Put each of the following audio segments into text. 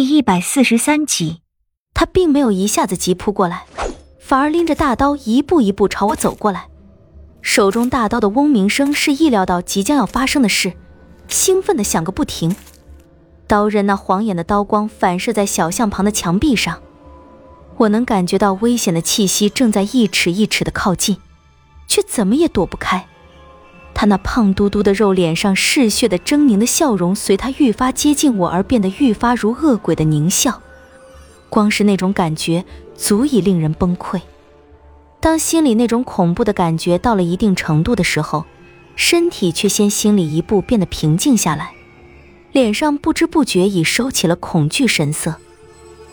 第一百四十三集，他并没有一下子急扑过来，反而拎着大刀一步一步朝我走过来。手中大刀的嗡鸣声是意料到即将要发生的事，兴奋的响个不停。刀刃那晃眼的刀光反射在小巷旁的墙壁上，我能感觉到危险的气息正在一尺一尺的靠近，却怎么也躲不开。他那胖嘟嘟的肉脸上嗜血的狰狞的笑容，随他愈发接近我而变得愈发如恶鬼的狞笑。光是那种感觉，足以令人崩溃。当心里那种恐怖的感觉到了一定程度的时候，身体却先心里一步变得平静下来，脸上不知不觉已收起了恐惧神色，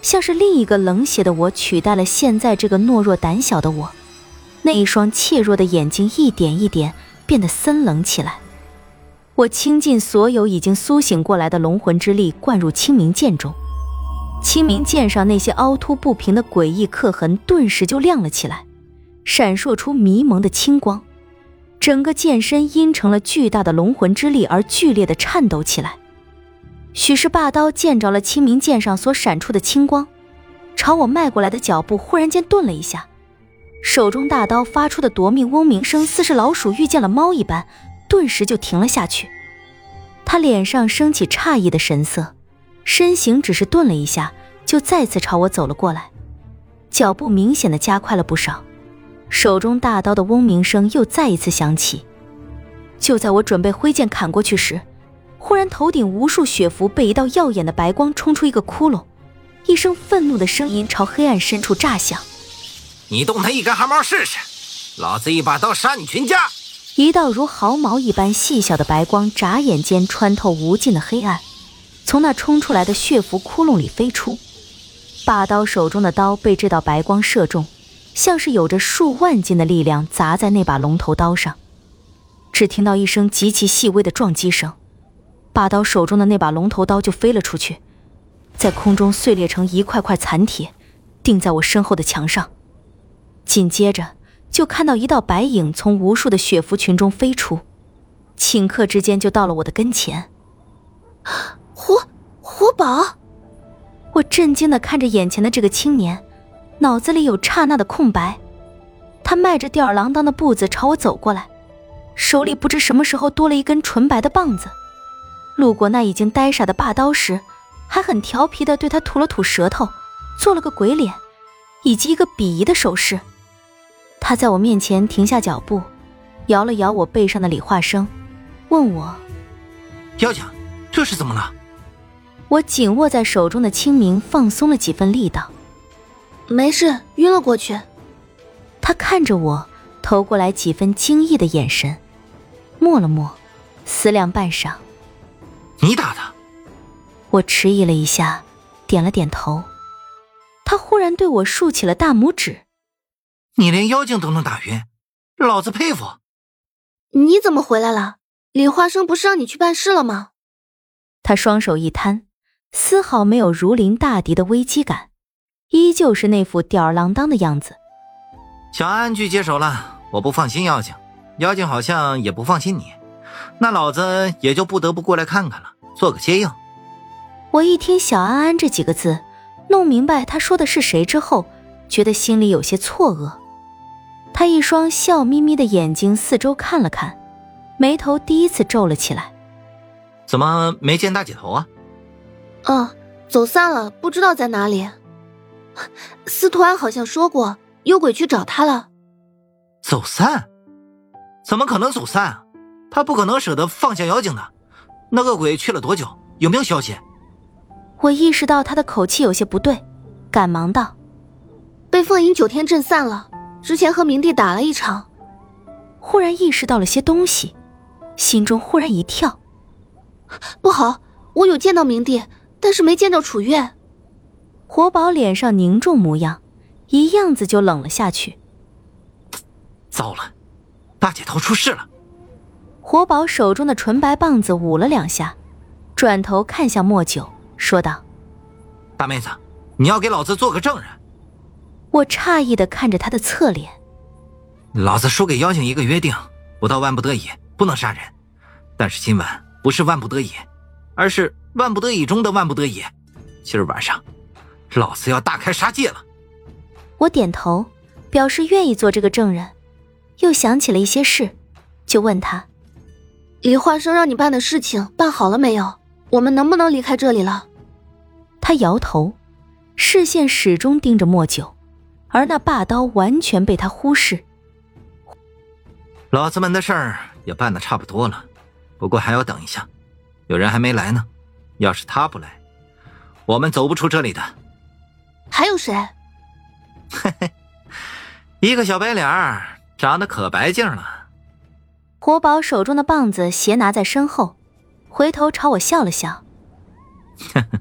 像是另一个冷血的我取代了现在这个懦弱胆小的我。那一双怯弱的眼睛一点一点。变得森冷起来。我倾尽所有已经苏醒过来的龙魂之力，灌入清明剑中。清明剑上那些凹凸不平的诡异刻痕，顿时就亮了起来，闪烁出迷蒙的青光。整个剑身因成了巨大的龙魂之力而剧烈的颤抖起来。许是霸刀见着了清明剑上所闪出的青光，朝我迈过来的脚步忽然间顿了一下。手中大刀发出的夺命嗡鸣声，似是老鼠遇见了猫一般，顿时就停了下去。他脸上升起诧异的神色，身形只是顿了一下，就再次朝我走了过来，脚步明显的加快了不少。手中大刀的嗡鸣声又再一次响起。就在我准备挥剑砍过去时，忽然头顶无数血符被一道耀眼的白光冲出一个窟窿，一声愤怒的声音朝黑暗深处炸响。你动他一根汗毛试试，老子一把刀杀你全家！一道如毫毛一般细小的白光，眨眼间穿透无尽的黑暗，从那冲出来的血符窟窿里飞出。霸刀手中的刀被这道白光射中，像是有着数万斤的力量砸在那把龙头刀上。只听到一声极其细微的撞击声，霸刀手中的那把龙头刀就飞了出去，在空中碎裂成一块块残铁，钉在我身后的墙上。紧接着，就看到一道白影从无数的雪服群中飞出，顷刻之间就到了我的跟前。活活宝！我震惊的看着眼前的这个青年，脑子里有刹那的空白。他迈着吊儿郎当的步子朝我走过来，手里不知什么时候多了一根纯白的棒子。路过那已经呆傻的霸刀时，还很调皮的对他吐了吐舌头，做了个鬼脸，以及一个鄙夷的手势。他在我面前停下脚步，摇了摇我背上的李化生，问我：“妖精，这是怎么了？”我紧握在手中的清明放松了几分力道：“没事，晕了过去。”他看着我，投过来几分惊异的眼神，默了默，思量半晌：“你打的？”我迟疑了一下，点了点头。他忽然对我竖起了大拇指。你连妖精都能打晕，老子佩服。你怎么回来了？李花生不是让你去办事了吗？他双手一摊，丝毫没有如临大敌的危机感，依旧是那副吊儿郎当的样子。小安安去接手了，我不放心妖精，妖精好像也不放心你，那老子也就不得不过来看看了，做个接应。我一听“小安安”这几个字，弄明白他说的是谁之后，觉得心里有些错愕。他一双笑眯眯的眼睛四周看了看，眉头第一次皱了起来。怎么没见大姐头啊？哦，走散了，不知道在哪里。司徒安好像说过，幽鬼去找他了。走散？怎么可能走散啊？他不可能舍得放下妖精的。那恶鬼去了多久？有没有消息？我意识到他的口气有些不对，赶忙道：“被凤吟九天震散了。”之前和明帝打了一场，忽然意识到了些东西，心中忽然一跳，不好！我有见到明帝，但是没见到楚月。活宝脸上凝重模样，一样子就冷了下去。糟了，大姐头出事了！活宝手中的纯白棒子舞了两下，转头看向莫九，说道：“大妹子，你要给老子做个证人。”我诧异的看着他的侧脸，老子输给妖精一个约定，不到万不得已不能杀人，但是今晚不是万不得已，而是万不得已中的万不得已。今儿晚上，老子要大开杀戒了。我点头，表示愿意做这个证人，又想起了一些事，就问他：“李化生让你办的事情办好了没有？我们能不能离开这里了？”他摇头，视线始终盯着莫九，而那霸刀完全被他忽视。老子们的事儿也办的差不多了，不过还要等一下，有人还没来呢。要是他不来，我们走不出这里的。还有谁？嘿嘿，一个小白脸儿，长得可白净了。活宝手中的棒子斜拿在身后，回头朝我笑了笑。呵呵，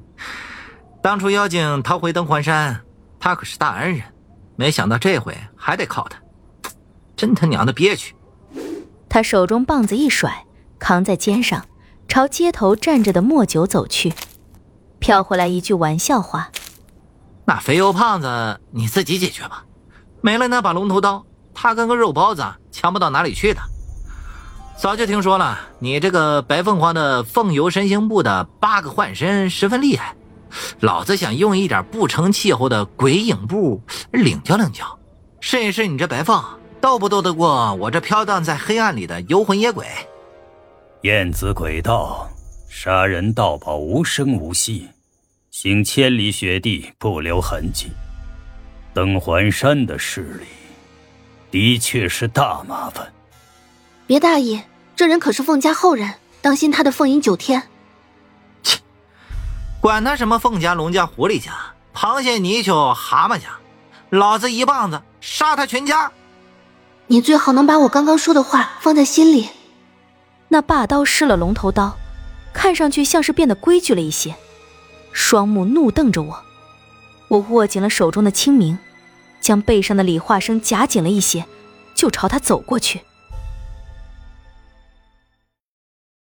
当初妖精逃回登环山，他可是大恩人，没想到这回还得靠他，真他娘的憋屈。他手中棒子一甩，扛在肩上，朝街头站着的莫九走去，飘回来一句玩笑话。那肥油胖子你自己解决吧，没了那把龙头刀，他跟个肉包子强不到哪里去的。早就听说了，你这个白凤凰的凤游神行部的八个幻身十分厉害，老子想用一点不成气候的鬼影步领教领教，试一试你这白凤斗不斗得过我这飘荡在黑暗里的游魂野鬼。燕子鬼道，杀人盗宝无声无息。行千里雪地不留痕迹，登环山的势力的确是大麻烦。别大意，这人可是凤家后人，当心他的凤吟九天。切，管他什么凤家、龙家、狐狸家、螃蟹、泥鳅、蛤蟆家，老子一棒子杀他全家。你最好能把我刚刚说的话放在心里。那霸刀失了龙头刀，看上去像是变得规矩了一些。双目怒瞪着我，我握紧了手中的清明，将背上的李化生夹紧了一些，就朝他走过去。